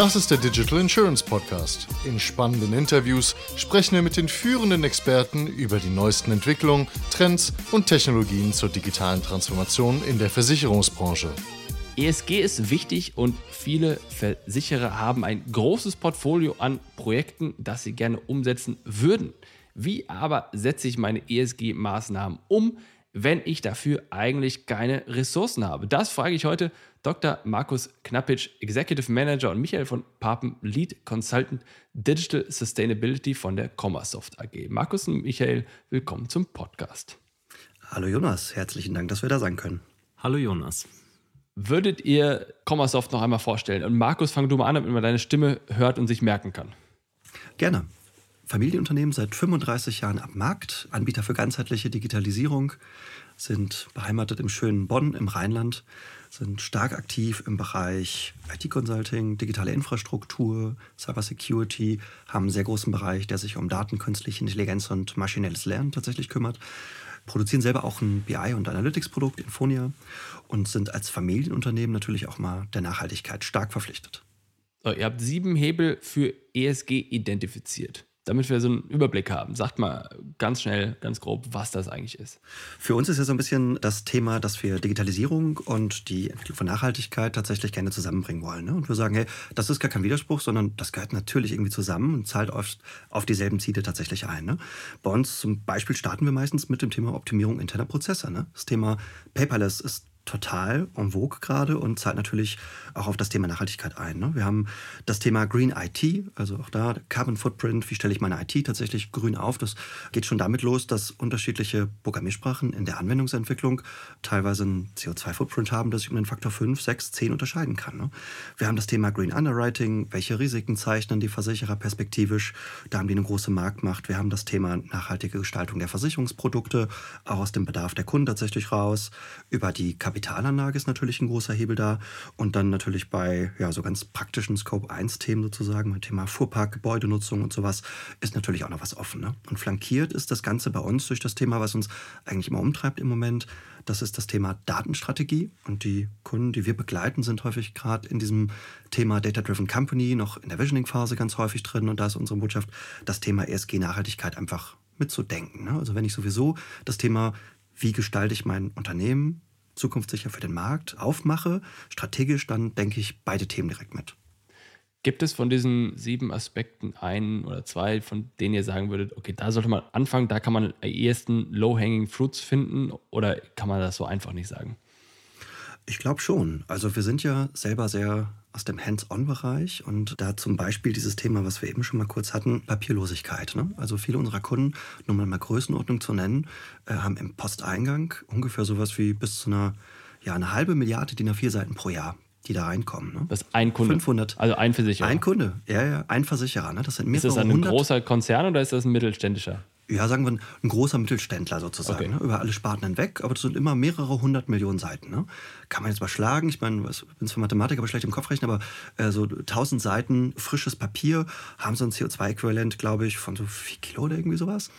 Das ist der Digital Insurance Podcast. In spannenden Interviews sprechen wir mit den führenden Experten über die neuesten Entwicklungen, Trends und Technologien zur digitalen Transformation in der Versicherungsbranche. ESG ist wichtig und viele Versicherer haben ein großes Portfolio an Projekten, das sie gerne umsetzen würden. Wie aber setze ich meine ESG-Maßnahmen um, wenn ich dafür eigentlich keine Ressourcen habe? Das frage ich heute Dr. Markus Knappitsch, Executive Manager und Michael von Papen, Lead Consultant Digital Sustainability von der Commersoft AG. Markus und Michael, willkommen zum Podcast. Hallo Jonas, herzlichen Dank, dass wir da sein können. Hallo Jonas. Würdet ihr Commersoft noch einmal vorstellen? Und Markus, fang du mal an, damit man deine Stimme hört und sich merken kann. Gerne. Familienunternehmen seit 35 Jahren am Markt, Anbieter für ganzheitliche Digitalisierung, sind beheimatet im schönen Bonn im Rheinland, sind stark aktiv im Bereich IT-Consulting, digitale Infrastruktur, Cybersecurity, haben einen sehr großen Bereich, der sich um Daten, künstliche Intelligenz und maschinelles Lernen tatsächlich kümmert produzieren selber auch ein BI- und Analytics-Produkt, Infonia, und sind als Familienunternehmen natürlich auch mal der Nachhaltigkeit stark verpflichtet. So, ihr habt sieben Hebel für ESG identifiziert damit wir so einen Überblick haben. Sagt mal ganz schnell, ganz grob, was das eigentlich ist. Für uns ist ja so ein bisschen das Thema, dass wir Digitalisierung und die Entwicklung von Nachhaltigkeit tatsächlich gerne zusammenbringen wollen. Ne? Und wir sagen, hey, das ist gar kein Widerspruch, sondern das gehört natürlich irgendwie zusammen und zahlt oft auf dieselben Ziele tatsächlich ein. Ne? Bei uns zum Beispiel starten wir meistens mit dem Thema Optimierung interner Prozesse. Ne? Das Thema Paperless ist total en vogue gerade und zahlt natürlich auch auf das Thema Nachhaltigkeit ein. Ne? Wir haben das Thema Green IT, also auch da Carbon Footprint, wie stelle ich meine IT tatsächlich grün auf. Das geht schon damit los, dass unterschiedliche Programmiersprachen in der Anwendungsentwicklung teilweise einen CO2-Footprint haben, das ich um den Faktor 5, 6, 10 unterscheiden kann. Ne? Wir haben das Thema Green Underwriting, welche Risiken zeichnen die Versicherer perspektivisch, da haben die eine große Marktmacht. Wir haben das Thema nachhaltige Gestaltung der Versicherungsprodukte, auch aus dem Bedarf der Kunden tatsächlich raus, über die Kapitalanlage ist natürlich ein großer Hebel da und dann natürlich bei ja, so ganz praktischen Scope-1-Themen sozusagen, mein Thema Fuhrpark, Gebäudenutzung und sowas, ist natürlich auch noch was offen. Ne? Und flankiert ist das Ganze bei uns durch das Thema, was uns eigentlich immer umtreibt im Moment. Das ist das Thema Datenstrategie. Und die Kunden, die wir begleiten, sind häufig gerade in diesem Thema Data-Driven Company noch in der Visioning-Phase ganz häufig drin. Und da ist unsere Botschaft, das Thema ESG-Nachhaltigkeit einfach mitzudenken. Ne? Also wenn ich sowieso das Thema, wie gestalte ich mein Unternehmen zukunftssicher für den Markt aufmache, strategisch, dann denke ich beide Themen direkt mit. Gibt es von diesen sieben Aspekten einen oder zwei, von denen ihr sagen würdet, okay, da sollte man anfangen, da kann man am ehesten Low-Hanging Fruits finden oder kann man das so einfach nicht sagen? Ich glaube schon. Also wir sind ja selber sehr aus dem Hands-on-Bereich und da zum Beispiel dieses Thema, was wir eben schon mal kurz hatten, Papierlosigkeit. Ne? Also viele unserer Kunden, nur mal, mal Größenordnung zu nennen, äh, haben im Posteingang ungefähr sowas wie bis zu einer, ja, eine halbe Milliarde DIN A4 Seiten pro Jahr die da reinkommen. Ne? Das ist ein Kunde. 500. Also ein Versicherer. Ein Kunde, ja, ja, ein Versicherer. Ne? Das sind mehrere Ist das ein hundert. großer Konzern oder ist das ein mittelständischer? Ja, sagen wir, ein großer Mittelständler sozusagen, okay. ne, über alle Sparten hinweg. Aber das sind immer mehrere hundert Millionen Seiten. Ne? Kann man jetzt mal schlagen. Ich meine, ich bin zwar Mathematiker, aber schlecht im Kopf rechnen, aber äh, so tausend Seiten frisches Papier haben so ein CO2-Äquivalent, glaube ich, von so vier Kilo oder irgendwie sowas.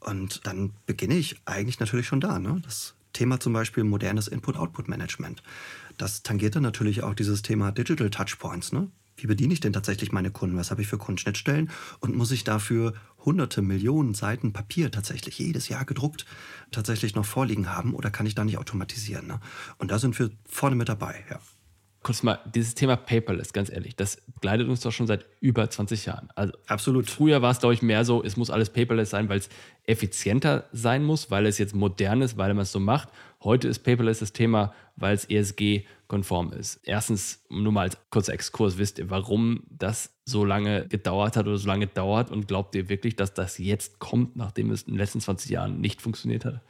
Und dann beginne ich eigentlich natürlich schon da. Ne? Das Thema zum Beispiel modernes Input-Output-Management. Das tangiert dann natürlich auch dieses Thema Digital Touchpoints. Ne? Wie bediene ich denn tatsächlich meine Kunden? Was habe ich für Kundenschnittstellen? Und muss ich dafür hunderte Millionen Seiten Papier tatsächlich jedes Jahr gedruckt tatsächlich noch vorliegen haben oder kann ich da nicht automatisieren? Ne? Und da sind wir vorne mit dabei, ja. Kurz mal, dieses Thema Paperless, ganz ehrlich, das begleitet uns doch schon seit über 20 Jahren. Also Absolut. Früher war es, glaube ich, mehr so, es muss alles paperless sein, weil es effizienter sein muss, weil es jetzt modern ist, weil man es so macht. Heute ist paperless das Thema, weil es ESG konform ist. Erstens, nur mal als kurzer Exkurs, wisst ihr, warum das so lange gedauert hat oder so lange dauert und glaubt ihr wirklich, dass das jetzt kommt, nachdem es in den letzten 20 Jahren nicht funktioniert hat?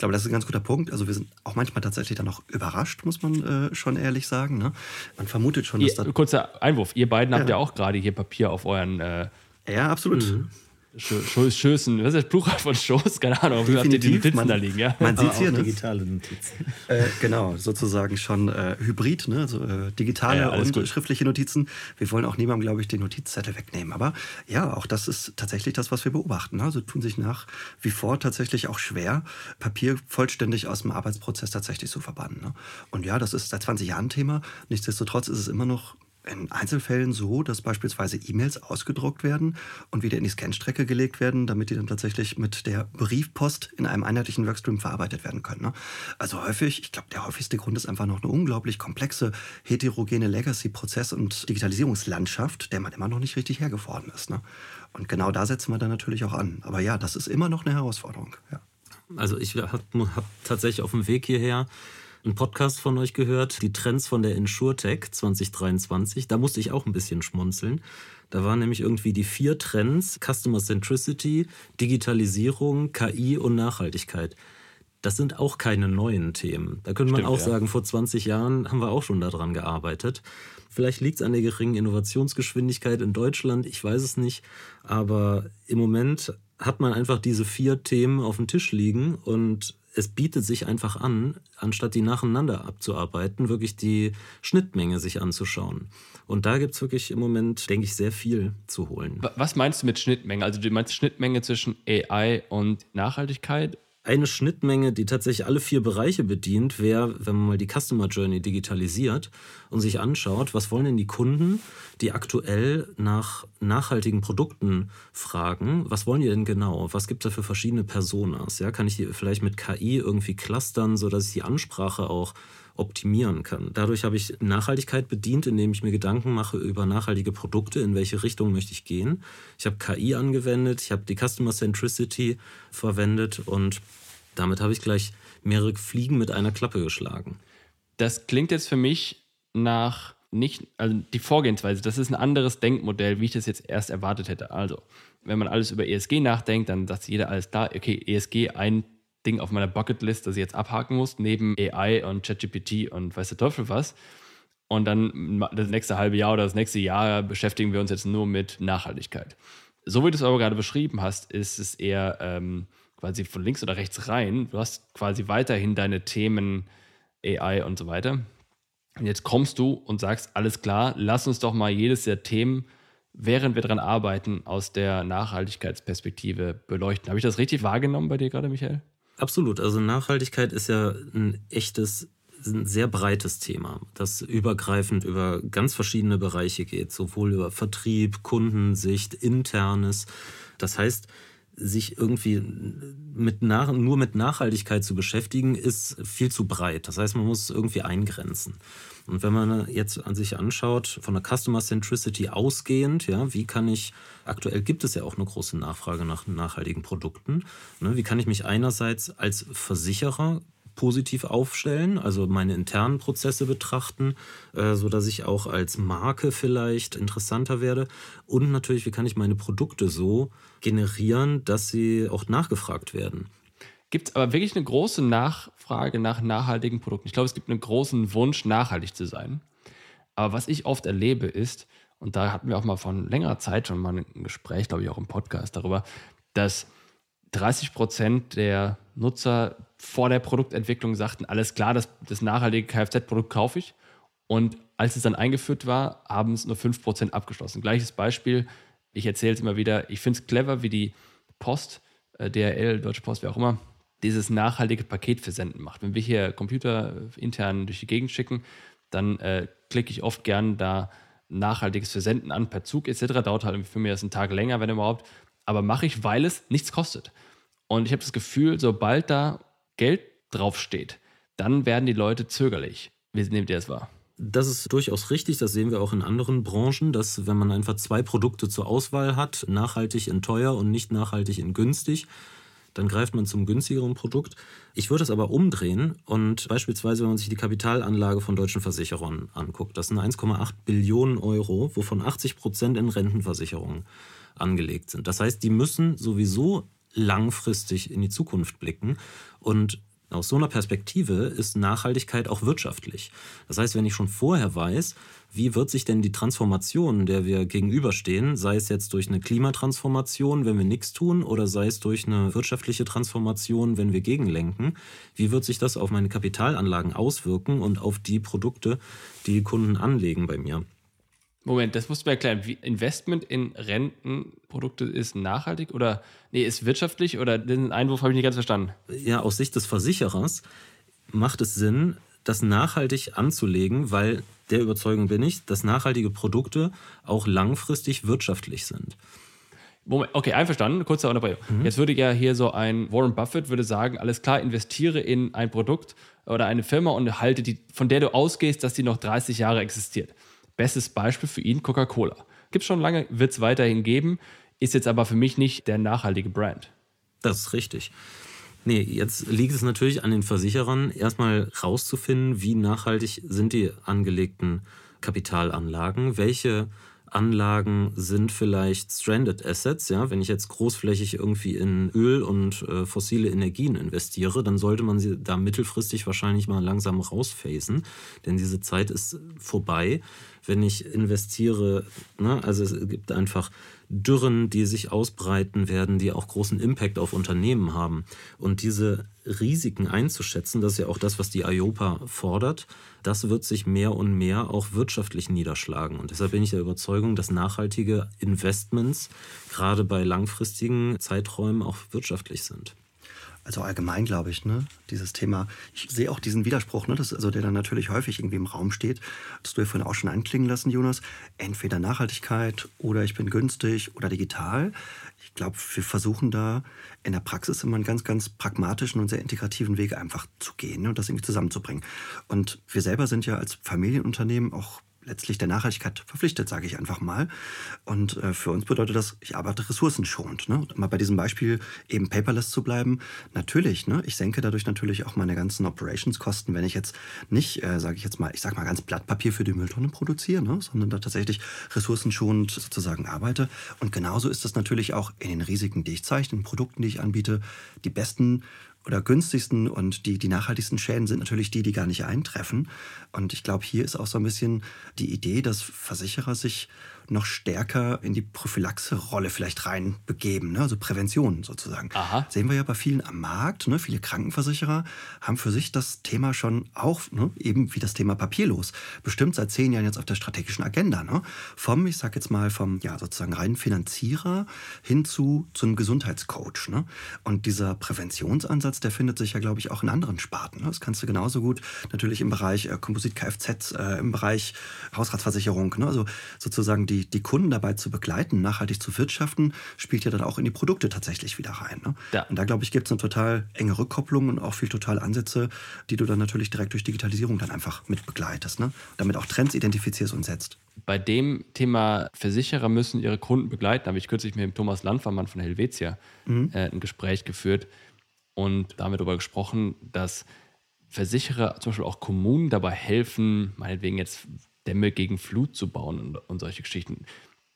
Ich glaube, das ist ein ganz guter Punkt. Also wir sind auch manchmal tatsächlich dann auch überrascht, muss man äh, schon ehrlich sagen. Ne? Man vermutet schon, dass ihr, da... Kurzer Einwurf. Ihr beiden ja. habt ja auch gerade hier Papier auf euren... Äh, ja, absolut. Mhm. Schößen, was ist das Plural von Schoß? Keine Ahnung, wie habt ihr die Notizen man, da liegen, ja? Man sieht hier, ne? digitale Notizen. Äh, genau, sozusagen schon äh, hybrid, ne? also äh, digitale ja, und gut. schriftliche Notizen. Wir wollen auch niemandem, glaube ich, den Notizzettel wegnehmen. Aber ja, auch das ist tatsächlich das, was wir beobachten. Ne? Also tun sich nach wie vor tatsächlich auch schwer, Papier vollständig aus dem Arbeitsprozess tatsächlich zu verbannen. Ne? Und ja, das ist seit 20 Jahren Thema. Nichtsdestotrotz ist es immer noch in Einzelfällen so, dass beispielsweise E-Mails ausgedruckt werden und wieder in die Scanstrecke gelegt werden, damit die dann tatsächlich mit der Briefpost in einem einheitlichen Workstream verarbeitet werden können. Ne? Also häufig, ich glaube, der häufigste Grund ist einfach noch eine unglaublich komplexe, heterogene Legacy-Prozess- und Digitalisierungslandschaft, der man immer noch nicht richtig hergeworden ist. Ne? Und genau da setzen wir dann natürlich auch an. Aber ja, das ist immer noch eine Herausforderung. Ja. Also ich habe hab tatsächlich auf dem Weg hierher einen Podcast von euch gehört, die Trends von der InsurTech 2023. Da musste ich auch ein bisschen schmunzeln. Da waren nämlich irgendwie die vier Trends: Customer Centricity, Digitalisierung, KI und Nachhaltigkeit. Das sind auch keine neuen Themen. Da könnte man Stimmt, auch ja. sagen, vor 20 Jahren haben wir auch schon daran gearbeitet. Vielleicht liegt es an der geringen Innovationsgeschwindigkeit in Deutschland, ich weiß es nicht. Aber im Moment hat man einfach diese vier Themen auf dem Tisch liegen und es bietet sich einfach an, anstatt die nacheinander abzuarbeiten, wirklich die Schnittmenge sich anzuschauen. Und da gibt es wirklich im Moment, denke ich, sehr viel zu holen. Was meinst du mit Schnittmenge? Also du meinst Schnittmenge zwischen AI und Nachhaltigkeit eine Schnittmenge, die tatsächlich alle vier Bereiche bedient, wäre, wenn man mal die Customer Journey digitalisiert und sich anschaut, was wollen denn die Kunden, die aktuell nach nachhaltigen Produkten fragen, was wollen die denn genau? Was gibt es da für verschiedene Personas? Ja, kann ich die vielleicht mit KI irgendwie clustern, sodass ich die Ansprache auch optimieren kann. Dadurch habe ich Nachhaltigkeit bedient, indem ich mir Gedanken mache über nachhaltige Produkte, in welche Richtung möchte ich gehen. Ich habe KI angewendet, ich habe die Customer Centricity verwendet und damit habe ich gleich mehrere Fliegen mit einer Klappe geschlagen. Das klingt jetzt für mich nach nicht, also die Vorgehensweise, das ist ein anderes Denkmodell, wie ich das jetzt erst erwartet hätte. Also, wenn man alles über ESG nachdenkt, dann sagt jeder alles da, okay, ESG, ein Ding auf meiner Bucketlist, das ich jetzt abhaken muss, neben AI und ChatGPT und weiß der Teufel was. Und dann das nächste halbe Jahr oder das nächste Jahr beschäftigen wir uns jetzt nur mit Nachhaltigkeit. So wie du es aber gerade beschrieben hast, ist es eher ähm, quasi von links oder rechts rein. Du hast quasi weiterhin deine Themen AI und so weiter. Und jetzt kommst du und sagst, alles klar, lass uns doch mal jedes der Themen, während wir daran arbeiten, aus der Nachhaltigkeitsperspektive beleuchten. Habe ich das richtig wahrgenommen bei dir gerade, Michael? Absolut. Also Nachhaltigkeit ist ja ein echtes, ein sehr breites Thema, das übergreifend über ganz verschiedene Bereiche geht, sowohl über Vertrieb, Kundensicht, internes. Das heißt, sich irgendwie mit nach, nur mit Nachhaltigkeit zu beschäftigen, ist viel zu breit. Das heißt, man muss irgendwie eingrenzen. Und wenn man jetzt an sich anschaut, von der Customer Centricity ausgehend, ja, wie kann ich, aktuell gibt es ja auch eine große Nachfrage nach nachhaltigen Produkten, ne, wie kann ich mich einerseits als Versicherer positiv aufstellen, also meine internen Prozesse betrachten, äh, so dass ich auch als Marke vielleicht interessanter werde und natürlich, wie kann ich meine Produkte so generieren, dass sie auch nachgefragt werden. Gibt es aber wirklich eine große Nachfrage nach nachhaltigen Produkten? Ich glaube, es gibt einen großen Wunsch, nachhaltig zu sein. Aber was ich oft erlebe ist, und da hatten wir auch mal von längerer Zeit schon mal ein Gespräch, glaube ich, auch im Podcast darüber, dass 30 Prozent der Nutzer vor der Produktentwicklung sagten, alles klar, das, das nachhaltige Kfz-Produkt kaufe ich. Und als es dann eingeführt war, haben es nur 5 Prozent abgeschlossen. Gleiches Beispiel, ich erzähle es immer wieder, ich finde es clever, wie die Post, äh, DRL, Deutsche Post, wer auch immer, dieses nachhaltige Paketversenden macht. Wenn wir hier Computer intern durch die Gegend schicken, dann äh, klicke ich oft gern da nachhaltiges Versenden an per Zug etc. Dauert halt für mich das einen Tag länger, wenn überhaupt. Aber mache ich, weil es nichts kostet. Und ich habe das Gefühl, sobald da Geld draufsteht, dann werden die Leute zögerlich. Wie nehmt ihr es wahr? Das ist durchaus richtig, das sehen wir auch in anderen Branchen, dass wenn man einfach zwei Produkte zur Auswahl hat, nachhaltig in teuer und nicht nachhaltig in günstig, dann greift man zum günstigeren Produkt. Ich würde es aber umdrehen und beispielsweise, wenn man sich die Kapitalanlage von deutschen Versicherern anguckt, das sind 1,8 Billionen Euro, wovon 80 Prozent in Rentenversicherungen angelegt sind. Das heißt, die müssen sowieso langfristig in die Zukunft blicken und aus so einer Perspektive ist Nachhaltigkeit auch wirtschaftlich. Das heißt, wenn ich schon vorher weiß, wie wird sich denn die Transformation, der wir gegenüberstehen, sei es jetzt durch eine Klimatransformation, wenn wir nichts tun, oder sei es durch eine wirtschaftliche Transformation, wenn wir gegenlenken, wie wird sich das auf meine Kapitalanlagen auswirken und auf die Produkte, die, Kunden anlegen bei mir? Moment, das musst du mir erklären. Wie Investment in Rentenprodukte ist nachhaltig oder nee, ist wirtschaftlich oder den Einwurf habe ich nicht ganz verstanden. Ja, aus Sicht des Versicherers macht es Sinn, das nachhaltig anzulegen, weil der Überzeugung bin ich, dass nachhaltige Produkte auch langfristig wirtschaftlich sind. Moment, okay, einverstanden, kurzer Unterbrechung. Mhm. Jetzt würde ja hier so ein Warren Buffett würde sagen, alles klar, investiere in ein Produkt oder eine Firma und halte die, von der du ausgehst, dass die noch 30 Jahre existiert. Bestes Beispiel für ihn Coca-Cola. Gibt es schon lange, wird es weiterhin geben, ist jetzt aber für mich nicht der nachhaltige Brand. Das ist richtig. Nee, jetzt liegt es natürlich an den Versicherern, erstmal rauszufinden, wie nachhaltig sind die angelegten Kapitalanlagen, welche Anlagen sind vielleicht Stranded Assets. Ja? Wenn ich jetzt großflächig irgendwie in Öl und äh, fossile Energien investiere, dann sollte man sie da mittelfristig wahrscheinlich mal langsam rausphasen, denn diese Zeit ist vorbei. Wenn ich investiere, ne? also es gibt einfach Dürren, die sich ausbreiten werden, die auch großen Impact auf Unternehmen haben. Und diese Risiken einzuschätzen, das ist ja auch das, was die IOPA fordert, das wird sich mehr und mehr auch wirtschaftlich niederschlagen. Und deshalb bin ich der Überzeugung, dass nachhaltige Investments gerade bei langfristigen Zeiträumen auch wirtschaftlich sind. Also allgemein glaube ich, ne, dieses Thema, ich sehe auch diesen Widerspruch, ne, das, also der dann natürlich häufig irgendwie im Raum steht, das du ja vorhin auch schon anklingen lassen, Jonas, entweder Nachhaltigkeit oder ich bin günstig oder digital. Ich glaube, wir versuchen da in der Praxis immer einen ganz, ganz pragmatischen und sehr integrativen Weg einfach zu gehen ne, und das irgendwie zusammenzubringen. Und wir selber sind ja als Familienunternehmen auch letztlich der Nachhaltigkeit verpflichtet, sage ich einfach mal. Und äh, für uns bedeutet das, ich arbeite ressourcenschonend. Ne? mal bei diesem Beispiel eben paperless zu bleiben. Natürlich, ne? ich senke dadurch natürlich auch meine ganzen Operationskosten, wenn ich jetzt nicht, äh, sage ich jetzt mal, ich sage mal ganz Blatt Papier für die Mülltonne produziere, ne? sondern da tatsächlich ressourcenschonend sozusagen arbeite. Und genauso ist das natürlich auch in den Risiken, die ich zeichne, in den Produkten, die ich anbiete. Die besten oder günstigsten und die, die nachhaltigsten Schäden sind natürlich die, die gar nicht eintreffen. Und ich glaube, hier ist auch so ein bisschen die Idee, dass Versicherer sich noch stärker in die Prophylaxe-Rolle vielleicht reinbegeben, ne? also Prävention sozusagen. Aha. Sehen wir ja bei vielen am Markt. Ne? Viele Krankenversicherer haben für sich das Thema schon auch, ne? eben wie das Thema papierlos, bestimmt seit zehn Jahren jetzt auf der strategischen Agenda. Ne? Vom, ich sag jetzt mal, vom ja, sozusagen reinen Finanzierer hin zu, zu einem Gesundheitscoach. Ne? Und dieser Präventionsansatz, der findet sich ja, glaube ich, auch in anderen Sparten. Ne? Das kannst du genauso gut natürlich im Bereich äh, Komposit-Kfz, äh, im Bereich Hausratsversicherung, ne? also sozusagen die die, Kunden dabei zu begleiten, nachhaltig zu wirtschaften, spielt ja dann auch in die Produkte tatsächlich wieder rein. Ne? Ja. Und da, glaube ich, gibt es eine total enge Rückkopplung und auch viel total Ansätze, die du dann natürlich direkt durch Digitalisierung dann einfach mit begleitest. Ne? Damit auch Trends identifizierst und setzt. Bei dem Thema Versicherer müssen ihre Kunden begleiten, habe ich kürzlich mit dem Thomas Landvermann von Helvetia mhm. äh, ein Gespräch geführt und damit darüber gesprochen, dass Versicherer, zum Beispiel auch Kommunen dabei helfen, meinetwegen jetzt Dämme gegen Flut zu bauen und, und solche Geschichten.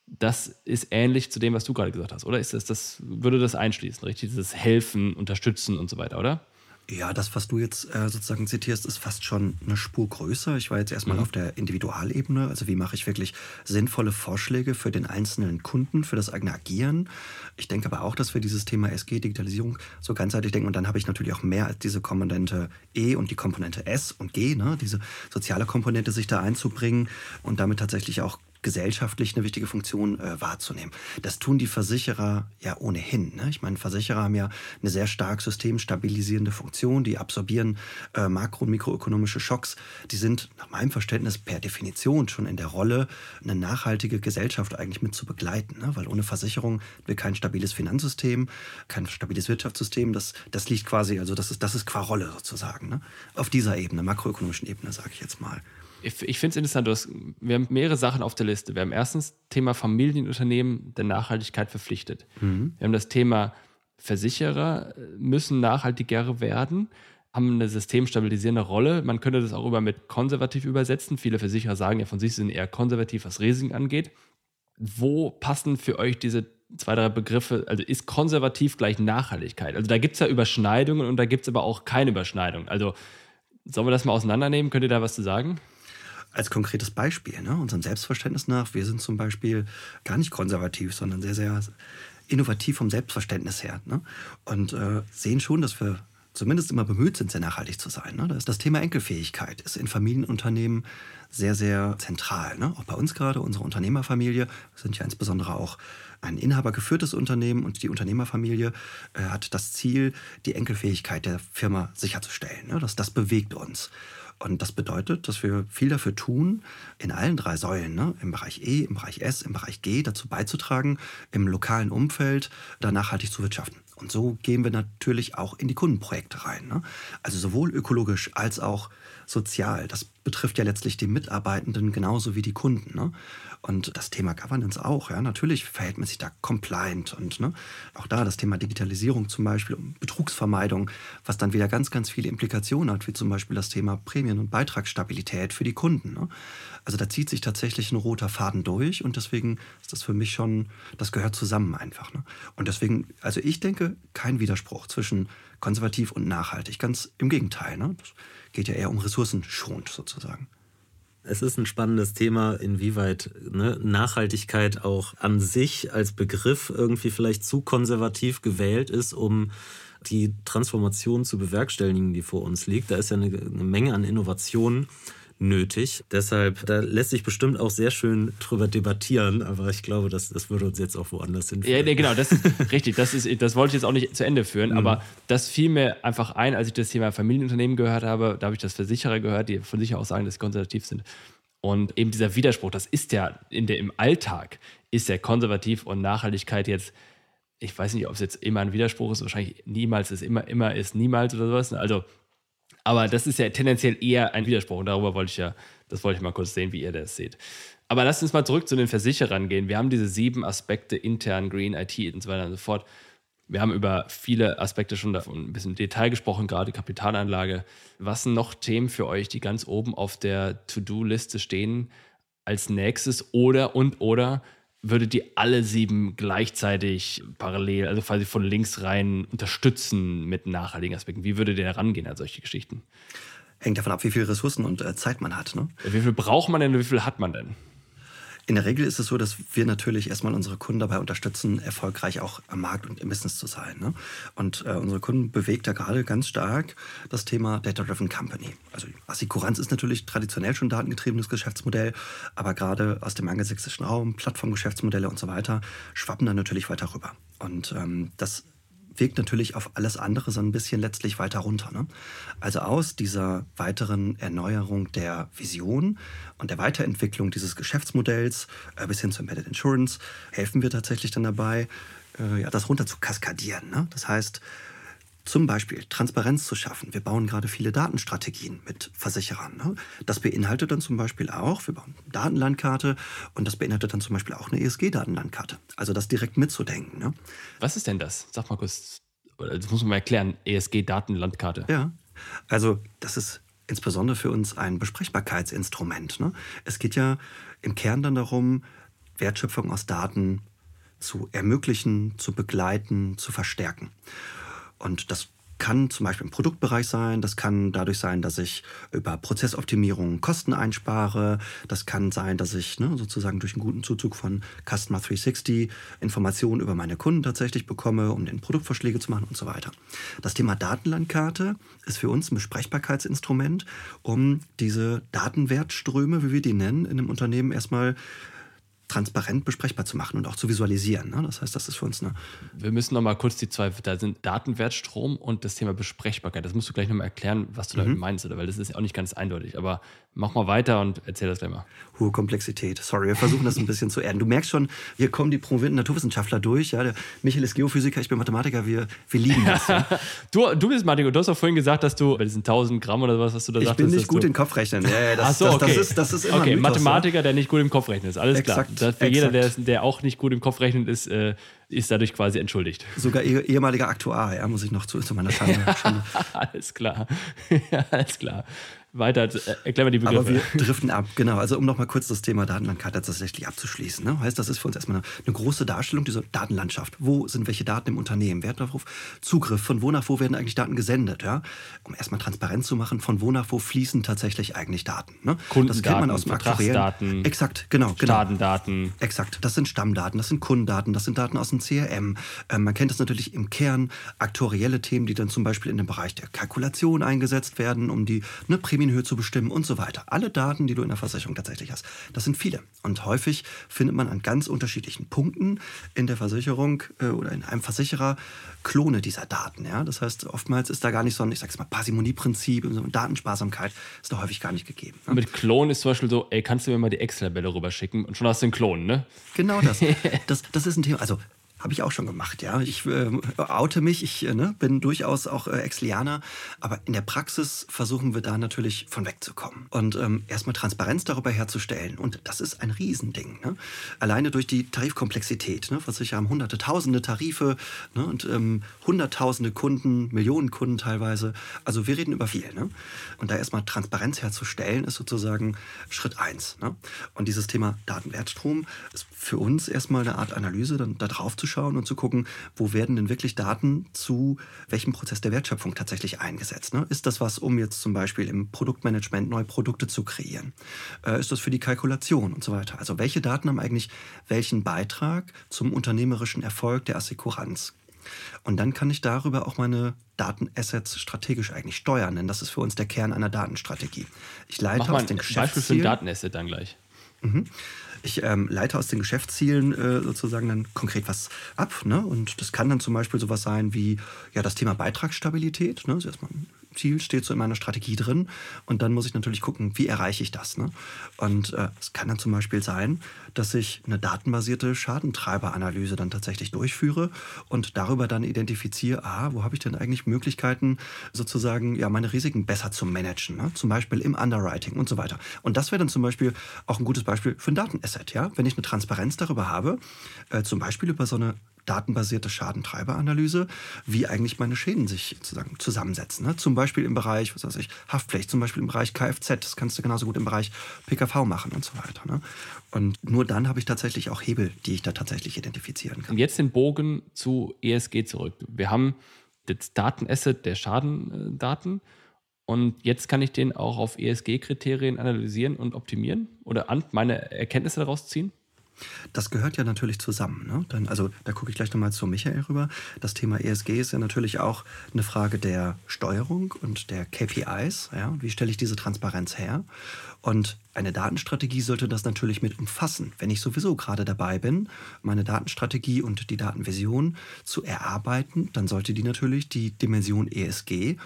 Das ist ähnlich zu dem, was du gerade gesagt hast, oder? Ist das, das würde das einschließen, richtig? Dieses Helfen, Unterstützen und so weiter, oder? Ja, das, was du jetzt äh, sozusagen zitierst, ist fast schon eine Spur größer. Ich war jetzt erstmal mhm. auf der Individualebene. Also wie mache ich wirklich sinnvolle Vorschläge für den einzelnen Kunden, für das eigene Agieren. Ich denke aber auch, dass wir dieses Thema SG, Digitalisierung, so ganzheitlich denken. Und dann habe ich natürlich auch mehr als diese Komponente E und die Komponente S und G, ne? diese soziale Komponente sich da einzubringen und damit tatsächlich auch gesellschaftlich eine wichtige Funktion äh, wahrzunehmen. Das tun die Versicherer ja ohnehin. Ne? Ich meine, Versicherer haben ja eine sehr stark systemstabilisierende Funktion, die absorbieren äh, makro- und mikroökonomische Schocks. Die sind nach meinem Verständnis per Definition schon in der Rolle, eine nachhaltige Gesellschaft eigentlich mit zu begleiten. Ne? Weil ohne Versicherung wir kein stabiles Finanzsystem, kein stabiles Wirtschaftssystem. Das, das liegt quasi, also das ist, das ist qua Rolle sozusagen. Ne? Auf dieser Ebene, makroökonomischen Ebene, sage ich jetzt mal ich, ich finde es interessant, hast, wir haben mehrere Sachen auf der Liste. Wir haben erstens Thema Familienunternehmen der Nachhaltigkeit verpflichtet. Mhm. Wir haben das Thema Versicherer müssen nachhaltiger werden, haben eine systemstabilisierende Rolle. Man könnte das auch über mit konservativ übersetzen. Viele Versicherer sagen ja von sich, sie sind eher konservativ, was Risiken angeht. Wo passen für euch diese zwei, drei Begriffe? Also ist konservativ gleich Nachhaltigkeit? Also da gibt es ja Überschneidungen und da gibt es aber auch keine Überschneidung. Also sollen wir das mal auseinandernehmen? Könnt ihr da was zu sagen? Als konkretes Beispiel, ne, unserem Selbstverständnis nach, wir sind zum Beispiel gar nicht konservativ, sondern sehr, sehr innovativ vom Selbstverständnis her. Ne? Und äh, sehen schon, dass wir zumindest immer bemüht sind, sehr nachhaltig zu sein. Ne? Das, das Thema Enkelfähigkeit ist in Familienunternehmen sehr, sehr zentral. Ne? Auch bei uns gerade, unsere Unternehmerfamilie, sind ja insbesondere auch ein inhabergeführtes Unternehmen und die Unternehmerfamilie äh, hat das Ziel, die Enkelfähigkeit der Firma sicherzustellen. Ne? Das, das bewegt uns. Und das bedeutet, dass wir viel dafür tun, in allen drei Säulen, ne, im Bereich E, im Bereich S, im Bereich G, dazu beizutragen, im lokalen Umfeld da nachhaltig zu wirtschaften. Und so gehen wir natürlich auch in die Kundenprojekte rein. Ne? Also sowohl ökologisch als auch sozial. Das betrifft ja letztlich die Mitarbeitenden genauso wie die Kunden. Ne? Und das Thema Governance auch, ja, natürlich verhält man sich da compliant und ne, auch da das Thema Digitalisierung zum Beispiel, Betrugsvermeidung, was dann wieder ganz, ganz viele Implikationen hat, wie zum Beispiel das Thema Prämien- und Beitragsstabilität für die Kunden. Ne? Also da zieht sich tatsächlich ein roter Faden durch und deswegen ist das für mich schon, das gehört zusammen einfach. Ne? Und deswegen, also ich denke, kein Widerspruch zwischen konservativ und nachhaltig, ganz im Gegenteil. Ne? Geht ja eher um ressourcenschonend sozusagen. Es ist ein spannendes Thema, inwieweit ne, Nachhaltigkeit auch an sich als Begriff irgendwie vielleicht zu konservativ gewählt ist, um die Transformation zu bewerkstelligen, die vor uns liegt. Da ist ja eine, eine Menge an Innovationen nötig. Deshalb, da lässt sich bestimmt auch sehr schön drüber debattieren, aber ich glaube, das, das würde uns jetzt auch woanders hinführen. Ja, nee, genau, das ist richtig. Das, ist, das wollte ich jetzt auch nicht zu Ende führen, mhm. aber das fiel mir einfach ein, als ich das Thema Familienunternehmen gehört habe. Da habe ich das Versicherer gehört, die von sich aus sagen, dass sie konservativ sind. Und eben dieser Widerspruch, das ist ja in der, im Alltag, ist ja konservativ und Nachhaltigkeit jetzt ich weiß nicht, ob es jetzt immer ein Widerspruch ist, wahrscheinlich niemals ist immer, immer ist niemals oder sowas. Also aber das ist ja tendenziell eher ein Widerspruch. Und darüber wollte ich ja, das wollte ich mal kurz sehen, wie ihr das seht. Aber lasst uns mal zurück zu den Versicherern gehen. Wir haben diese sieben Aspekte intern, Green IT und so weiter und so fort. Wir haben über viele Aspekte schon davon ein bisschen im Detail gesprochen, gerade Kapitalanlage. Was sind noch Themen für euch, die ganz oben auf der To-Do-Liste stehen als nächstes oder und oder würdet ihr alle sieben gleichzeitig parallel, also quasi von links rein unterstützen mit nachhaltigen Aspekten? Wie würdet ihr herangehen an solche Geschichten? Hängt davon ab, wie viel Ressourcen und äh, Zeit man hat. Ne? Wie viel braucht man denn und wie viel hat man denn? In der Regel ist es so, dass wir natürlich erstmal unsere Kunden dabei unterstützen, erfolgreich auch am Markt und im Business zu sein. Ne? Und äh, unsere Kunden bewegt da gerade ganz stark das Thema Data-Driven Company. Also Assikuranz ist natürlich traditionell schon datengetriebenes Geschäftsmodell, aber gerade aus dem angelsächsischen Raum, Plattformgeschäftsmodelle und so weiter, schwappen dann natürlich weiter rüber. Und ähm, das wirkt natürlich auf alles andere so ein bisschen letztlich weiter runter. Ne? Also aus dieser weiteren Erneuerung der Vision und der Weiterentwicklung dieses Geschäftsmodells äh, bis hin zu Embedded Insurance helfen wir tatsächlich dann dabei, äh, ja, das runter zu kaskadieren. Ne? Das heißt, zum Beispiel Transparenz zu schaffen. Wir bauen gerade viele Datenstrategien mit Versicherern. Ne? Das beinhaltet dann zum Beispiel auch, wir bauen eine Datenlandkarte und das beinhaltet dann zum Beispiel auch eine ESG-Datenlandkarte. Also das direkt mitzudenken. Ne? Was ist denn das? Sag mal kurz, das muss man mal erklären, ESG-Datenlandkarte. Ja, also das ist insbesondere für uns ein Besprechbarkeitsinstrument. Ne? Es geht ja im Kern dann darum, Wertschöpfung aus Daten zu ermöglichen, zu begleiten, zu verstärken. Und das kann zum Beispiel im Produktbereich sein, das kann dadurch sein, dass ich über Prozessoptimierung Kosten einspare, das kann sein, dass ich ne, sozusagen durch einen guten Zuzug von Customer 360 Informationen über meine Kunden tatsächlich bekomme, um den Produktvorschläge zu machen und so weiter. Das Thema Datenlandkarte ist für uns ein Besprechbarkeitsinstrument, um diese Datenwertströme, wie wir die nennen, in einem Unternehmen erstmal transparent besprechbar zu machen und auch zu visualisieren. Ne? Das heißt, das ist für uns eine. Wir müssen noch mal kurz die zwei, da sind Datenwertstrom und das Thema Besprechbarkeit. Das musst du gleich noch mal erklären, was du mhm. damit meinst, oder? Weil das ist ja auch nicht ganz eindeutig. Aber mach mal weiter und erzähl das gleich mal. Hohe Komplexität. Sorry, wir versuchen das ein bisschen zu erden. Du merkst schon, hier kommen die promovierten Naturwissenschaftler durch. Ja? Der Michael ist Geophysiker, ich bin Mathematiker. Wir, wir lieben das. Ja? du, du bist Mathematiker. Du hast auch vorhin gesagt, dass du bei diesen 1000 Gramm oder was, was du da ich sagtest. Ich bin nicht gut im Kopfrechnen. Ja, das, Ach so, okay. Das, das, ist, das ist immer Okay, Mythos, Mathematiker, der nicht gut im Kopfrechnen ist. Alles Exakt, klar. Für jeder, der, der auch nicht gut im Kopf rechnet, ist, äh, ist dadurch quasi entschuldigt. Sogar eh, ehemaliger Aktuar, ja, muss ich noch zu, zu meiner Schande. alles klar. alles klar. Weiter, äh, erklär mal die Begriffe. Aber wir driften ab, genau. Also um nochmal kurz das Thema Datenbankkarte tatsächlich abzuschließen. Ne? Heißt, das ist für uns erstmal eine, eine, große Darstellung dieser Datenlandschaft. Wo sind welche Daten im Unternehmen? Wer hat darauf Zugriff? Von wo nach wo werden eigentlich Daten gesendet? Ja? Um erstmal transparent zu machen, von wo nach wo fließen tatsächlich eigentlich Daten. Ne? Kundendaten, das kennt man aus dem Vertragsdaten, Exakt, genau. genau. Stadendaten. Exakt. Das sind Stammdaten, das sind Kundendaten, das sind Daten aus dem CRM. Ähm, man kennt das natürlich im Kern, aktuarielle Themen, die dann zum Beispiel in dem Bereich der Kalkulation eingesetzt werden, um die ne, Prämienhöhe zu bestimmen und so weiter. Alle Daten, die du in der Versicherung tatsächlich hast, das sind viele. Und häufig findet man an ganz unterschiedlichen Punkten in der Versicherung äh, oder in einem Versicherer Klone dieser Daten. Ja? Das heißt, oftmals ist da gar nicht so ein, ich sag's mal, Parsimonieprinzip, so Datensparsamkeit ist da häufig gar nicht gegeben. Ne? Mit Klon ist zum Beispiel so, ey, kannst du mir mal die Excel-Tabelle rüberschicken und schon hast du einen Klon, ne? Genau das. das. Das ist ein Thema. Also habe ich auch schon gemacht, ja. Ich äh, oute mich, ich äh, ne, bin durchaus auch äh, Exlianer, aber in der Praxis versuchen wir da natürlich von wegzukommen und ähm, erstmal Transparenz darüber herzustellen. Und das ist ein Riesending. Ne? Alleine durch die Tarifkomplexität. Ne? Versicherer haben hunderte, tausende Tarife ne? und ähm, hunderttausende Kunden, Millionen Kunden teilweise. Also wir reden über viel. Ne? Und da erstmal Transparenz herzustellen, ist sozusagen Schritt eins. Ne? Und dieses Thema Datenwertstrom ist für uns erstmal eine Art Analyse, dann da drauf zu schauen und zu gucken, wo werden denn wirklich Daten zu welchem Prozess der Wertschöpfung tatsächlich eingesetzt. Ne? Ist das was, um jetzt zum Beispiel im Produktmanagement neue Produkte zu kreieren? Äh, ist das für die Kalkulation und so weiter? Also welche Daten haben eigentlich welchen Beitrag zum unternehmerischen Erfolg der Assekuranz? Und dann kann ich darüber auch meine Datenassets strategisch eigentlich steuern, denn das ist für uns der Kern einer Datenstrategie. Ich leite Mach mal aus den Geschäftszielen. Beispiel für ein Datenasset dann gleich. Mhm. Ich ähm, leite aus den Geschäftszielen äh, sozusagen dann konkret was ab. Ne? Und das kann dann zum Beispiel sowas sein wie ja, das Thema Beitragsstabilität. Ne? Ist erstmal Ziel steht so in meiner Strategie drin. Und dann muss ich natürlich gucken, wie erreiche ich das. Ne? Und äh, es kann dann zum Beispiel sein, dass ich eine datenbasierte Schadentreiberanalyse dann tatsächlich durchführe und darüber dann identifiziere, ah, wo habe ich denn eigentlich Möglichkeiten, sozusagen ja meine Risiken besser zu managen, ne? zum Beispiel im Underwriting und so weiter. Und das wäre dann zum Beispiel auch ein gutes Beispiel für ein Datenasset, ja, wenn ich eine Transparenz darüber habe, äh, zum Beispiel über so eine datenbasierte Schadentreiberanalyse, wie eigentlich meine Schäden sich sozusagen zusammensetzen. Ne? Zum Beispiel im Bereich, was weiß ich, Haftpflicht, zum Beispiel im Bereich Kfz, das kannst du genauso gut im Bereich PKV machen und so weiter. Ne? Und nur dann habe ich tatsächlich auch Hebel, die ich da tatsächlich identifizieren kann. Und jetzt den Bogen zu ESG zurück. Wir haben das Datenasset der Schadendaten. Und jetzt kann ich den auch auf ESG-Kriterien analysieren und optimieren oder meine Erkenntnisse daraus ziehen? Das gehört ja natürlich zusammen. Ne? Dann, also da gucke ich gleich nochmal zu Michael rüber. Das Thema ESG ist ja natürlich auch eine Frage der Steuerung und der KPIs. Ja? Wie stelle ich diese Transparenz her? Und eine Datenstrategie sollte das natürlich mit umfassen. Wenn ich sowieso gerade dabei bin, meine Datenstrategie und die Datenvision zu erarbeiten, dann sollte die natürlich die Dimension ESG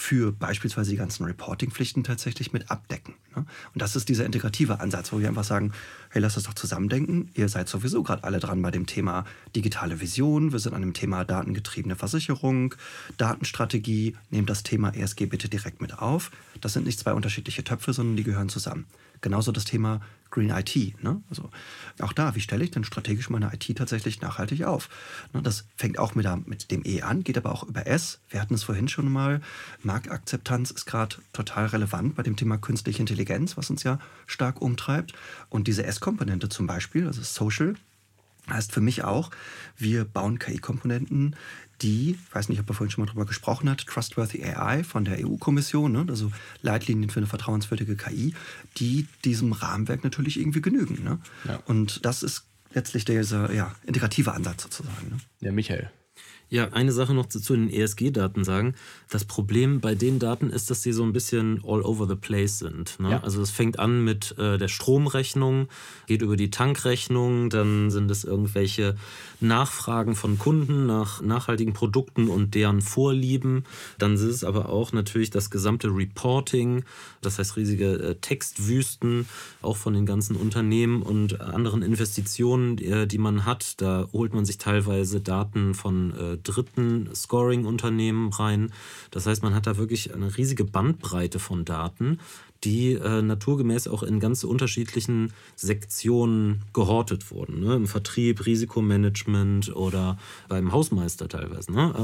für beispielsweise die ganzen Reporting-Pflichten tatsächlich mit abdecken. Ne? Und das ist dieser integrative Ansatz, wo wir einfach sagen, hey, lass das doch zusammendenken. Ihr seid sowieso gerade alle dran bei dem Thema digitale Vision. Wir sind an dem Thema datengetriebene Versicherung, Datenstrategie. Nehmt das Thema ESG bitte direkt mit auf. Das sind nicht zwei unterschiedliche Töpfe, sondern die gehören zusammen. Genauso das Thema Green IT. Ne? Also auch da, wie stelle ich denn strategisch meine IT tatsächlich nachhaltig auf? Ne, das fängt auch mit, der, mit dem E an, geht aber auch über S. Wir hatten es vorhin schon mal. Marktakzeptanz ist gerade total relevant bei dem Thema künstliche Intelligenz, was uns ja stark umtreibt. Und diese S-Komponente zum Beispiel, also Social, heißt für mich auch, wir bauen KI-Komponenten, die, ich weiß nicht, ob er vorhin schon mal darüber gesprochen hat, Trustworthy AI von der EU-Kommission, ne, also Leitlinien für eine vertrauenswürdige KI, die diesem Rahmenwerk natürlich irgendwie genügen. Ne? Ja. Und das ist letztlich dieser ja, integrative Ansatz sozusagen. Ne? Ja, Michael. Ja, eine Sache noch zu, zu den ESG-Daten sagen. Das Problem bei den Daten ist, dass sie so ein bisschen all over the place sind. Ne? Ja. Also es fängt an mit äh, der Stromrechnung, geht über die Tankrechnung, dann sind es irgendwelche Nachfragen von Kunden nach nachhaltigen Produkten und deren Vorlieben. Dann ist es aber auch natürlich das gesamte Reporting, das heißt riesige äh, Textwüsten, auch von den ganzen Unternehmen und anderen Investitionen, die, äh, die man hat. Da holt man sich teilweise Daten von äh, dritten Scoring-Unternehmen rein. Das heißt, man hat da wirklich eine riesige Bandbreite von Daten, die äh, naturgemäß auch in ganz unterschiedlichen Sektionen gehortet wurden. Ne? Im Vertrieb, Risikomanagement oder beim Hausmeister teilweise. Ne?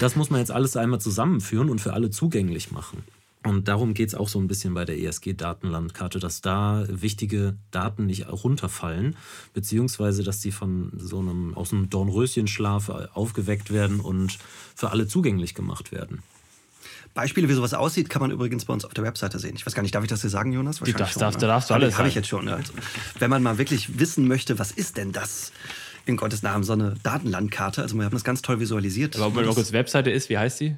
Das muss man jetzt alles einmal zusammenführen und für alle zugänglich machen. Und darum geht es auch so ein bisschen bei der ESG-Datenlandkarte, dass da wichtige Daten nicht runterfallen, beziehungsweise dass die von so einem aus einem Dornröschenschlaf aufgeweckt werden und für alle zugänglich gemacht werden. Beispiele, wie sowas aussieht, kann man übrigens bei uns auf der Webseite sehen. Ich weiß gar nicht, darf ich das dir sagen, Jonas? Wahrscheinlich darfst, schon, darfst, ne? da darfst du alles Habe ich jetzt schon. Ne? Also, wenn man mal wirklich wissen möchte, was ist denn das? In Gottes Namen, so eine Datenlandkarte. Also wir haben das ganz toll visualisiert. Aber wenn man kurz Webseite ist, wie heißt die?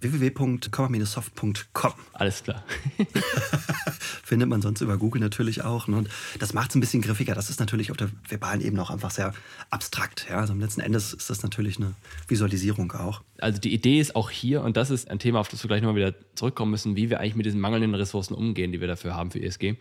www.komma-soft.com. Alles klar. Findet man sonst über Google natürlich auch. Ne? Und das macht es ein bisschen griffiger. Das ist natürlich auf der verbalen Ebene auch einfach sehr abstrakt. Ja? Also am letzten Endes ist das natürlich eine Visualisierung auch. Also die Idee ist auch hier, und das ist ein Thema, auf das wir gleich nochmal wieder zurückkommen müssen, wie wir eigentlich mit diesen mangelnden Ressourcen umgehen, die wir dafür haben für ESG.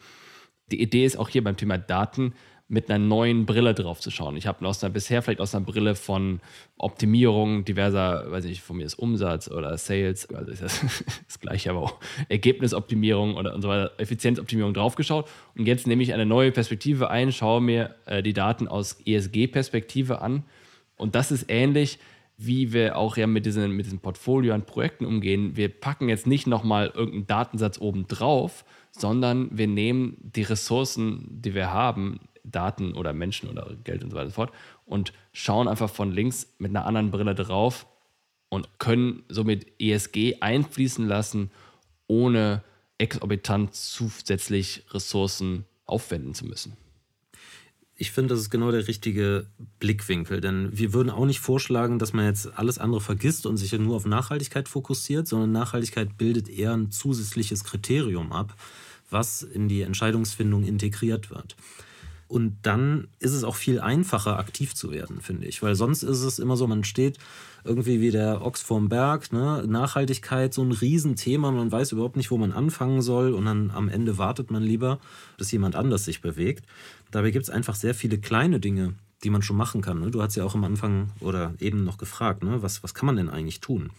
Die Idee ist auch hier beim Thema Daten, mit einer neuen Brille drauf zu schauen. Ich habe aus einer bisher vielleicht aus einer Brille von Optimierung diverser, weiß ich, von mir ist Umsatz oder Sales, also ist das, das gleiche, aber auch Ergebnisoptimierung oder und so weiter, Effizienzoptimierung draufgeschaut. Und jetzt nehme ich eine neue Perspektive ein, schaue mir äh, die Daten aus ESG-Perspektive an. Und das ist ähnlich, wie wir auch ja mit, diesen, mit diesem Portfolio an Projekten umgehen. Wir packen jetzt nicht nochmal irgendeinen Datensatz oben drauf, sondern wir nehmen die Ressourcen, die wir haben, Daten oder Menschen oder Geld und so weiter und so fort und schauen einfach von links mit einer anderen Brille drauf und können somit ESG einfließen lassen, ohne exorbitant zusätzlich Ressourcen aufwenden zu müssen. Ich finde, das ist genau der richtige Blickwinkel, denn wir würden auch nicht vorschlagen, dass man jetzt alles andere vergisst und sich nur auf Nachhaltigkeit fokussiert, sondern Nachhaltigkeit bildet eher ein zusätzliches Kriterium ab, was in die Entscheidungsfindung integriert wird. Und dann ist es auch viel einfacher, aktiv zu werden, finde ich. Weil sonst ist es immer so, man steht irgendwie wie der Ochs vorm Berg, ne? Nachhaltigkeit, so ein Riesenthema, man weiß überhaupt nicht, wo man anfangen soll und dann am Ende wartet man lieber, dass jemand anders sich bewegt. Dabei gibt es einfach sehr viele kleine Dinge, die man schon machen kann. Ne? Du hast ja auch am Anfang oder eben noch gefragt, ne? was, was kann man denn eigentlich tun?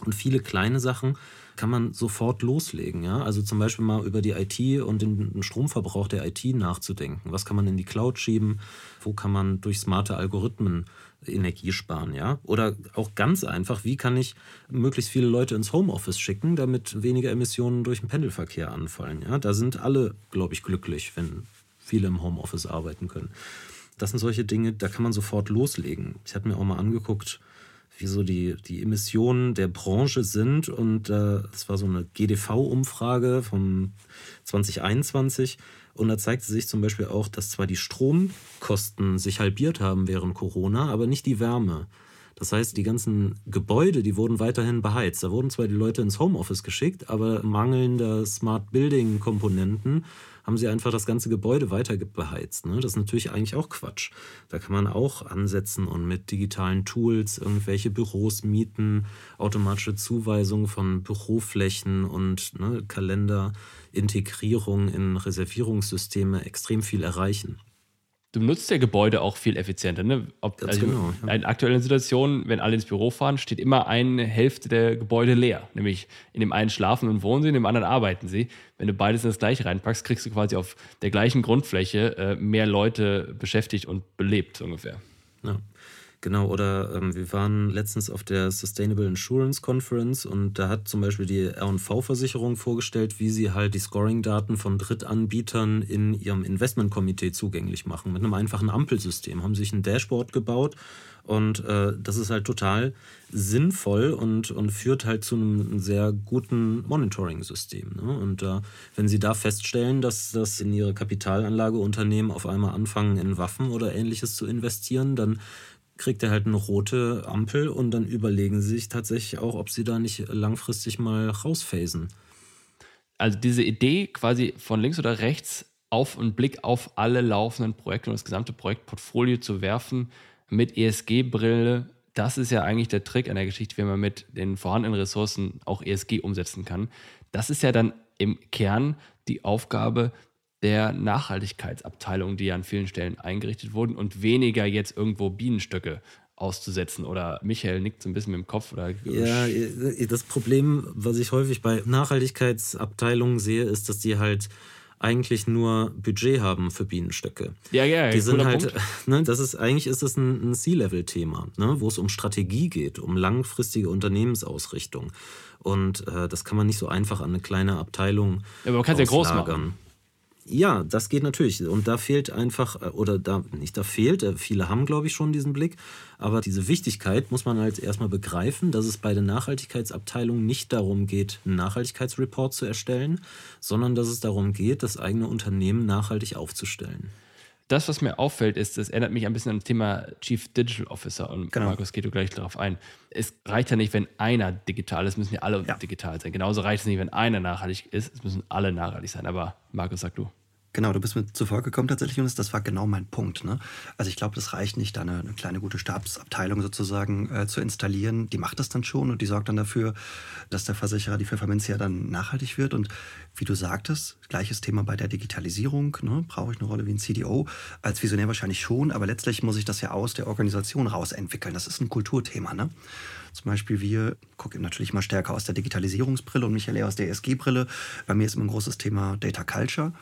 Und viele kleine Sachen kann man sofort loslegen. Ja? Also zum Beispiel mal über die IT und den Stromverbrauch der IT nachzudenken. Was kann man in die Cloud schieben? Wo kann man durch smarte Algorithmen Energie sparen? Ja? Oder auch ganz einfach, wie kann ich möglichst viele Leute ins Homeoffice schicken, damit weniger Emissionen durch den Pendelverkehr anfallen? Ja? Da sind alle, glaube ich, glücklich, wenn viele im Homeoffice arbeiten können. Das sind solche Dinge, da kann man sofort loslegen. Ich hatte mir auch mal angeguckt, wie so die, die Emissionen der Branche sind. Und äh, das war so eine GDV-Umfrage vom 2021. Und da zeigte sich zum Beispiel auch, dass zwar die Stromkosten sich halbiert haben während Corona, aber nicht die Wärme. Das heißt, die ganzen Gebäude, die wurden weiterhin beheizt. Da wurden zwar die Leute ins Homeoffice geschickt, aber mangelnde Smart Building Komponenten haben sie einfach das ganze Gebäude weiter beheizt. Ne? Das ist natürlich eigentlich auch Quatsch. Da kann man auch ansetzen und mit digitalen Tools irgendwelche Büros mieten, automatische Zuweisung von Büroflächen und ne, Kalenderintegrierung in Reservierungssysteme extrem viel erreichen du nutzt ja Gebäude auch viel effizienter. Ne? Ob, also genau, ja. In aktuellen Situationen, wenn alle ins Büro fahren, steht immer eine Hälfte der Gebäude leer. Nämlich in dem einen schlafen und wohnen sie, in dem anderen arbeiten sie. Wenn du beides in das gleiche reinpackst, kriegst du quasi auf der gleichen Grundfläche äh, mehr Leute beschäftigt und belebt ungefähr. Ja. Genau, oder ähm, wir waren letztens auf der Sustainable Insurance Conference und da hat zum Beispiel die RV-Versicherung vorgestellt, wie sie halt die Scoring-Daten von Drittanbietern in ihrem Investmentkomitee zugänglich machen. Mit einem einfachen Ampelsystem. Haben sich ein Dashboard gebaut und äh, das ist halt total sinnvoll und, und führt halt zu einem sehr guten Monitoring-System. Ne? Und äh, wenn Sie da feststellen, dass das in Ihre Kapitalanlageunternehmen auf einmal anfangen, in Waffen oder ähnliches zu investieren, dann kriegt er halt eine rote Ampel und dann überlegen sie sich tatsächlich auch, ob sie da nicht langfristig mal rausphasen. Also diese Idee quasi von links oder rechts auf einen Blick auf alle laufenden Projekte und das gesamte Projektportfolio zu werfen mit ESG-Brille, das ist ja eigentlich der Trick an der Geschichte, wie man mit den vorhandenen Ressourcen auch ESG umsetzen kann. Das ist ja dann im Kern die Aufgabe der Nachhaltigkeitsabteilung, die an vielen Stellen eingerichtet wurden und weniger jetzt irgendwo Bienenstöcke auszusetzen. Oder Michael nickt so ein bisschen mit dem Kopf. Oder ja, das Problem, was ich häufig bei Nachhaltigkeitsabteilungen sehe, ist, dass die halt eigentlich nur Budget haben für Bienenstöcke. Ja, ja, Die sind halt, Punkt. ne, das ist eigentlich ist es ein, ein C-Level-Thema, ne, wo es um Strategie geht, um langfristige Unternehmensausrichtung. Und äh, das kann man nicht so einfach an eine kleine Abteilung Ja, aber man kann's ja groß machen. Ja, das geht natürlich. Und da fehlt einfach, äh, oder da nicht da fehlt, äh, viele haben, glaube ich, schon diesen Blick, aber diese Wichtigkeit muss man halt erstmal begreifen, dass es bei der Nachhaltigkeitsabteilung nicht darum geht, einen Nachhaltigkeitsreport zu erstellen, sondern dass es darum geht, das eigene Unternehmen nachhaltig aufzustellen. Das, was mir auffällt, ist, das erinnert mich ein bisschen an das Thema Chief Digital Officer. Und Genau. Markus geht du gleich darauf ein. Es reicht ja nicht, wenn einer digital ist, müssen ja alle Ja. digital sein. Genauso reicht es nicht, wenn einer nachhaltig ist, es müssen alle nachhaltig sein. Aber Markus, sag du. Genau, du bist mir zuvor gekommen tatsächlich und das war genau mein Punkt. Ne? Also ich glaube, das reicht nicht, da eine, eine kleine gute Stabsabteilung sozusagen äh, zu installieren. Die macht das dann schon und die sorgt dann dafür, dass der Versicherer die Pfefferminz ja dann nachhaltig wird. Und wie du sagtest, gleiches Thema bei der Digitalisierung. Ne? Brauche ich eine Rolle wie ein CDO? Als Visionär wahrscheinlich schon, aber letztlich muss ich das ja aus der Organisation raus entwickeln. Das ist ein Kulturthema. Ne? Zum Beispiel wir gucken natürlich mal stärker aus der Digitalisierungsbrille und Michael eher aus der ESG-Brille. Bei mir ist immer ein großes Thema Data Culture.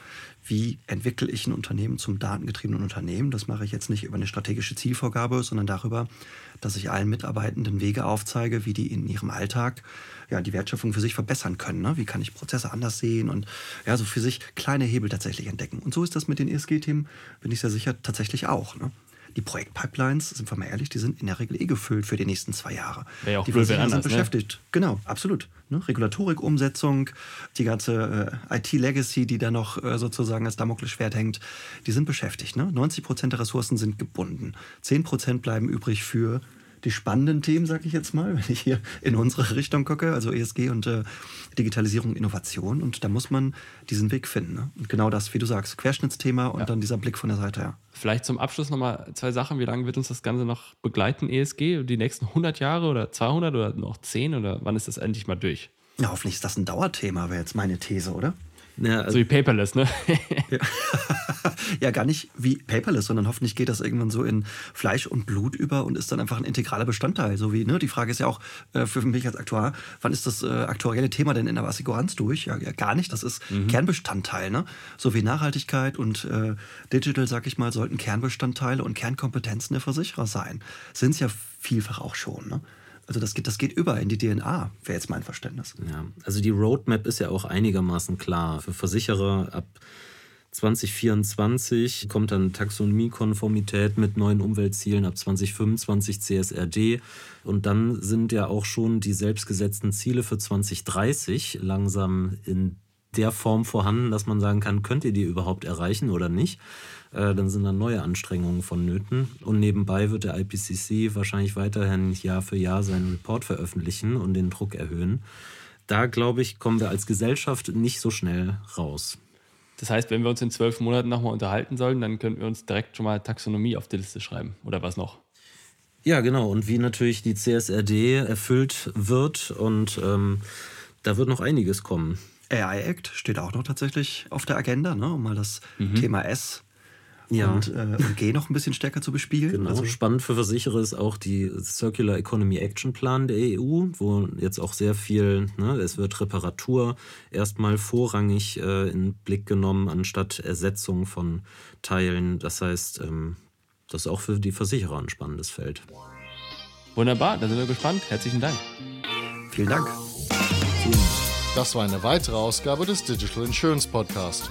Wie entwickle ich ein Unternehmen zum datengetriebenen Unternehmen? Das mache ich jetzt nicht über eine strategische Zielvorgabe, sondern darüber, dass ich allen Mitarbeitenden Wege aufzeige, wie die in ihrem Alltag ja, die Wertschöpfung für sich verbessern können. Ne? Wie kann ich Prozesse anders sehen und ja, so für sich kleine Hebel tatsächlich entdecken. Und so ist das mit den ESG-Themen, bin ich sehr sicher, tatsächlich auch. Ne? Die Projektpipelines, sind wir mal ehrlich, die sind in der Regel eh gefüllt für die nächsten zwei Jahre. Wäre ja auch die blöd, wenn sind anders, ne? beschäftigt. Genau, absolut. Ne? Regulatorik, Umsetzung, die ganze äh, IT-Legacy, die da noch äh, sozusagen als Damoklesschwert hängt, die sind beschäftigt. Ne? 90 Prozent der Ressourcen sind gebunden. 10 Prozent bleiben übrig für die spannenden Themen, sage ich jetzt mal, wenn ich hier in unsere Richtung gucke, also ESG und äh, Digitalisierung, Innovation. Und da muss man diesen Weg finden. Ne? Und genau das, wie du sagst, Querschnittsthema und dann dieser Blick von der Seite her. Vielleicht zum Abschluss nochmal zwei Sachen. Wie lange wird uns das Ganze noch begleiten, ESG? Die nächsten 100 Jahre oder 200 oder noch 10? Oder wann ist das endlich mal durch? Ja, hoffentlich ist das ein Dauerthema, wäre jetzt meine These, oder? Ja, So wie Paperless, ne? ja, gar nicht wie Paperless, sondern hoffentlich geht das irgendwann so in Fleisch und Blut über und ist dann einfach ein integraler Bestandteil. So wie, ne, die Frage ist ja auch äh, für mich als Aktuar, wann ist das äh, aktuarielle Thema denn in der Assekuranz durch? Ja, ja, gar nicht. Das ist Kernbestandteil, ne? So wie Nachhaltigkeit und äh, Digital, sag ich mal, sollten Kernbestandteile und Kernkompetenzen der Versicherer sein. Sind es ja vielfach auch schon, ne? Also das geht, das geht über in die DNA, wäre jetzt mein Verständnis. Ja, also die Roadmap ist ja auch einigermaßen klar. Für Versicherer ab 2024 kommt dann Taxonomiekonformität mit neuen Umweltzielen, ab 2025 CSRD. Und dann sind ja auch schon die selbstgesetzten Ziele für 2030 langsam in der Form vorhanden, dass man sagen kann, könnt ihr die überhaupt erreichen oder nicht? Äh, dann sind dann neue Anstrengungen vonnöten. Und nebenbei wird der IPCC wahrscheinlich weiterhin Jahr für Jahr seinen Report veröffentlichen und den Druck erhöhen. Da, glaube ich, kommen wir als Gesellschaft nicht so schnell raus. Das heißt, wenn wir uns in zwölf Monaten nochmal unterhalten sollen, dann könnten wir uns direkt schon mal Taxonomie auf die Liste schreiben. Oder was noch? Ja, genau. Und wie natürlich die CSRD erfüllt wird und ähm, da wird noch einiges kommen. AI Act steht auch noch tatsächlich auf der Agenda, ne, um mal das Thema S Ja. und, äh, und G noch ein bisschen stärker zu bespielen. Genau. Also, Spannend für Versicherer ist auch die Circular Economy Action Plan der EU, wo jetzt auch sehr viel, ne, es wird Reparatur erstmal vorrangig äh, in den Blick genommen, anstatt Ersetzung von Teilen. Das heißt, ähm, das ist auch für die Versicherer ein spannendes Feld. Wunderbar, da sind wir gespannt. Herzlichen Dank. vielen Dank. Das war eine weitere Ausgabe des Digital Insurance Podcast.